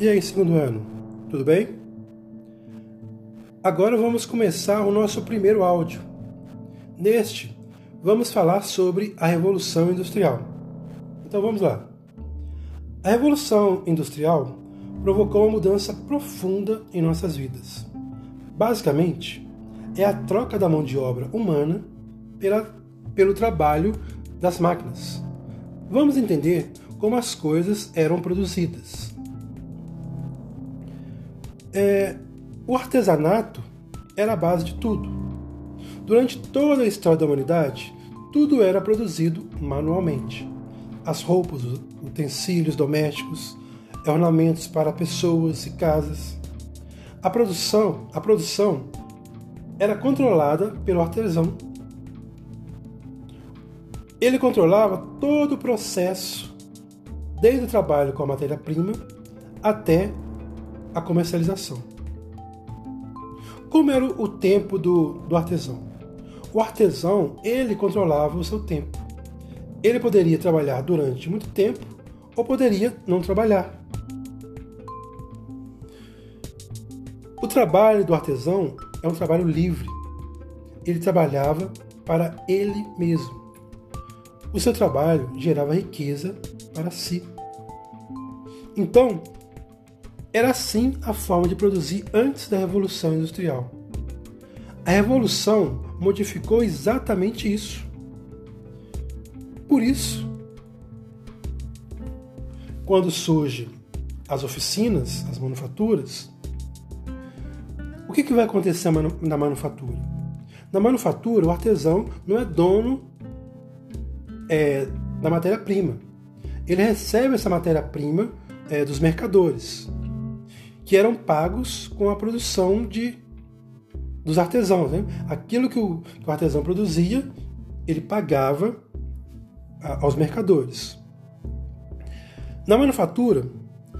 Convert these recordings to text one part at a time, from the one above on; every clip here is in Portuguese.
E aí, segundo ano, tudo bem? Agora vamos começar o nosso primeiro áudio. Neste, vamos falar sobre a Revolução Industrial. Então vamos lá. A Revolução Industrial provocou uma mudança profunda em nossas vidas. Basicamente, é a troca da mão de obra humana pela, pelo trabalho das máquinas. Vamos entender como as coisas eram produzidas. É, o artesanato era a base de tudo. Durante toda a história da humanidade, tudo era produzido manualmente. As roupas, utensílios domésticos, ornamentos para pessoas e casas. A produção, a produção era controlada pelo artesão. Ele controlava todo o processo, desde o trabalho com a matéria-prima até a comercialização. Como era o tempo do, do artesão? O artesão, ele controlava o seu tempo. Ele poderia trabalhar durante muito tempo ou poderia não trabalhar. O trabalho do artesão é um trabalho livre. Ele trabalhava para ele mesmo. O seu trabalho gerava riqueza para si. Então, era assim a forma de produzir antes da Revolução Industrial. A Revolução modificou exatamente isso. Por isso, quando surgem as oficinas, as manufaturas, o que, que vai acontecer na manufatura? Na manufatura, o artesão não é dono é, da matéria-prima. Ele recebe essa matéria-prima é, dos mercadores que eram pagos com a produção de dos artesãos. Né? Aquilo que o, que o artesão produzia, ele pagava a, aos mercadores. Na manufatura,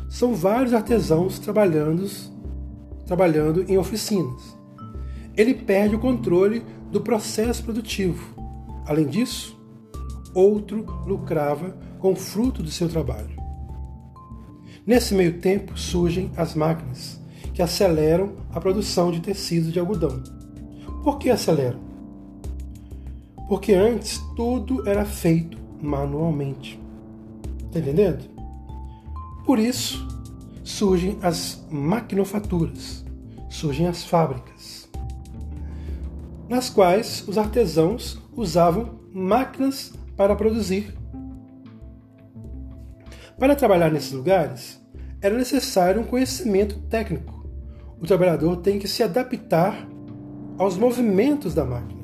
são vários artesãos trabalhando, trabalhando em oficinas. Ele perde o controle do processo produtivo. Além disso, outro lucrava com o fruto do seu trabalho. Nesse meio tempo surgem as máquinas, que aceleram a produção de tecidos de algodão. Por que aceleram? Porque antes tudo era feito manualmente. Está entendendo? Por isso surgem as maquinofaturas, surgem as fábricas, nas quais os artesãos usavam máquinas para produzir para trabalhar nesses lugares, era necessário um conhecimento técnico. O trabalhador tem que se adaptar aos movimentos da máquina.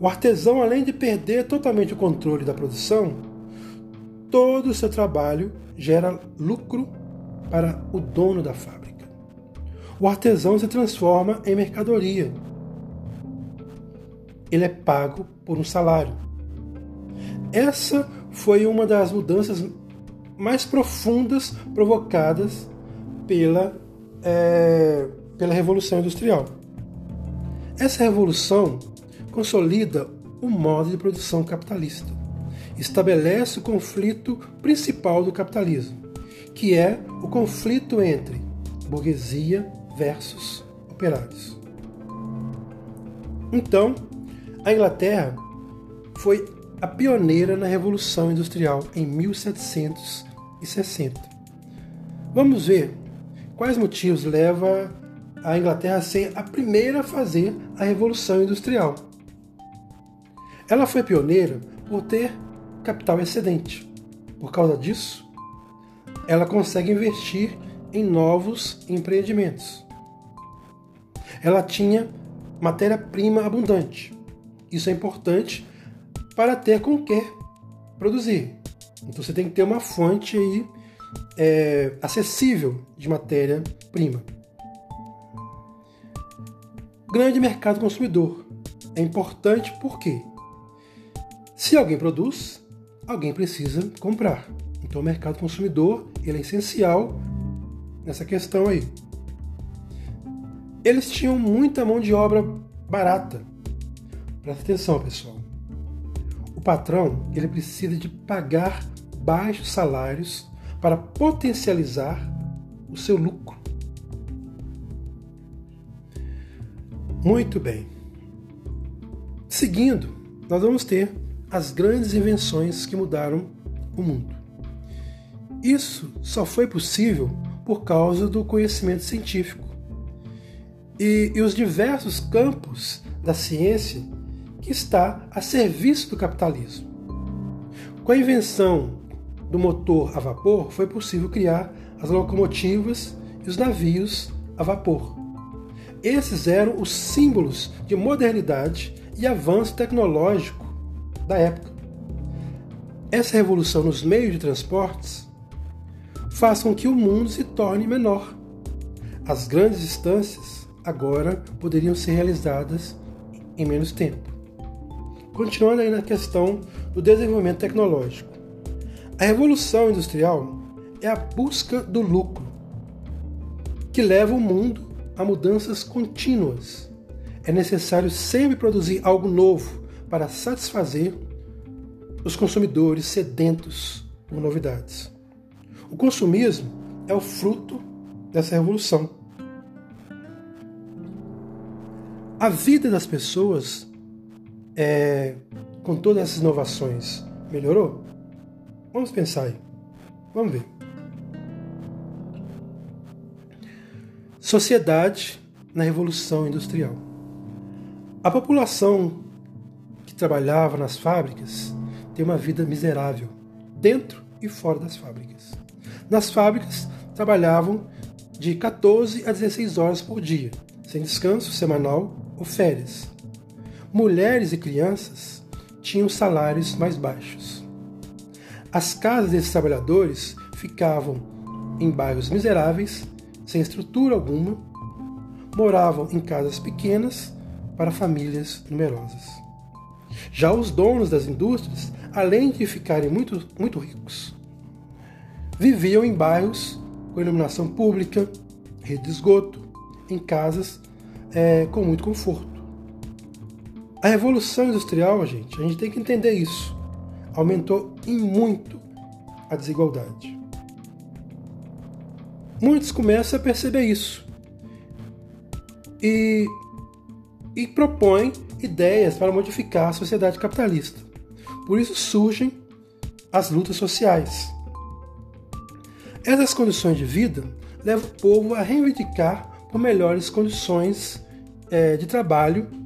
O artesão, além de perder totalmente o controle da produção, todo o seu trabalho gera lucro para o dono da fábrica. O artesão se transforma em mercadoria. Ele é pago por um salário. Essa foi uma das mudanças mais profundas provocadas pela, é, pela Revolução Industrial. Essa revolução consolida o modo de produção capitalista, estabelece o conflito principal do capitalismo, que é o conflito entre burguesia versus operários. Então, a Inglaterra foi a pioneira na Revolução Industrial em 1760. Vamos ver quais motivos levam a Inglaterra a ser a primeira a fazer a Revolução Industrial. Ela foi pioneira por ter capital excedente. Por causa disso, ela consegue investir em novos empreendimentos. Ela tinha matéria-prima abundante. Isso é importante para ter com que produzir. Então você tem que ter uma fonte aí é, acessível de matéria-prima. Grande mercado consumidor. É importante porque se alguém produz, alguém precisa comprar. Então o mercado consumidor ele é essencial nessa questão aí. Eles tinham muita mão de obra barata. Presta atenção, pessoal patrão ele precisa de pagar baixos salários para potencializar o seu lucro. Muito bem. Seguindo, nós vamos ter as grandes invenções que mudaram o mundo. Isso só foi possível por causa do conhecimento científico e, e os diversos campos da ciência que está a serviço do capitalismo. Com a invenção do motor a vapor, foi possível criar as locomotivas e os navios a vapor. Esses eram os símbolos de modernidade e avanço tecnológico da época. Essa revolução nos meios de transportes faz com que o mundo se torne menor. As grandes distâncias agora poderiam ser realizadas em menos tempo. Continuando aí na questão do desenvolvimento tecnológico. A revolução industrial é a busca do lucro, que leva o mundo a mudanças contínuas. É necessário sempre produzir algo novo para satisfazer os consumidores sedentos por novidades. O consumismo é o fruto dessa revolução. A vida das pessoas, é, com todas essas inovações, melhorou? Vamos pensar aí. Vamos ver. Sociedade na Revolução Industrial. A população que trabalhava nas fábricas tem uma vida miserável, dentro e fora das fábricas. Nas fábricas, trabalhavam de 14 a 16 horas por dia, sem descanso semanal ou férias. Mulheres e crianças tinham salários mais baixos. As casas desses trabalhadores ficavam em bairros miseráveis, sem estrutura alguma, moravam em casas pequenas para famílias numerosas. Já os donos das indústrias, além de ficarem muito, muito ricos, viviam em bairros com iluminação pública, rede de esgoto, em casas é, com muito conforto. A revolução industrial, gente, a gente tem que entender isso aumentou em muito a desigualdade. Muitos começam a perceber isso e, e propõem ideias para modificar a sociedade capitalista. Por isso surgem as lutas sociais. Essas condições de vida levam o povo a reivindicar por melhores condições é, de trabalho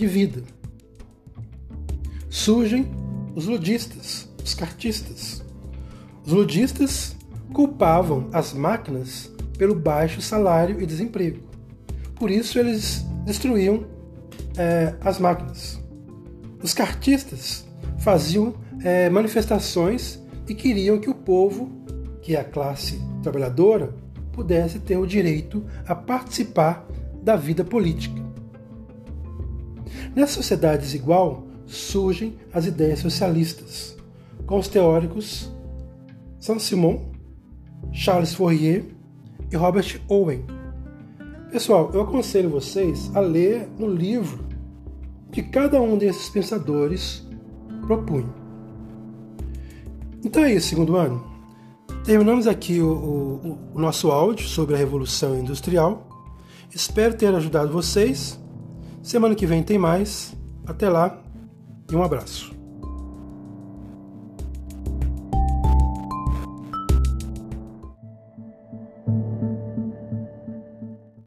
de vida. Surgem os ludistas, os cartistas. Os ludistas culpavam as máquinas pelo baixo salário e desemprego. Por isso eles destruíam é, as máquinas. Os cartistas faziam é, manifestações e queriam que o povo, que é a classe trabalhadora, pudesse ter o direito a participar da vida política. Nessa sociedade desigual, surgem as ideias socialistas, com os teóricos Saint-Simon, Charles Fourier e Robert Owen. Pessoal, eu aconselho vocês a ler no livro que cada um desses pensadores propunha. Então é isso, segundo ano. Terminamos aqui o, o, o nosso áudio sobre a Revolução Industrial. Espero ter ajudado vocês. Semana que vem tem mais. Até lá e um abraço.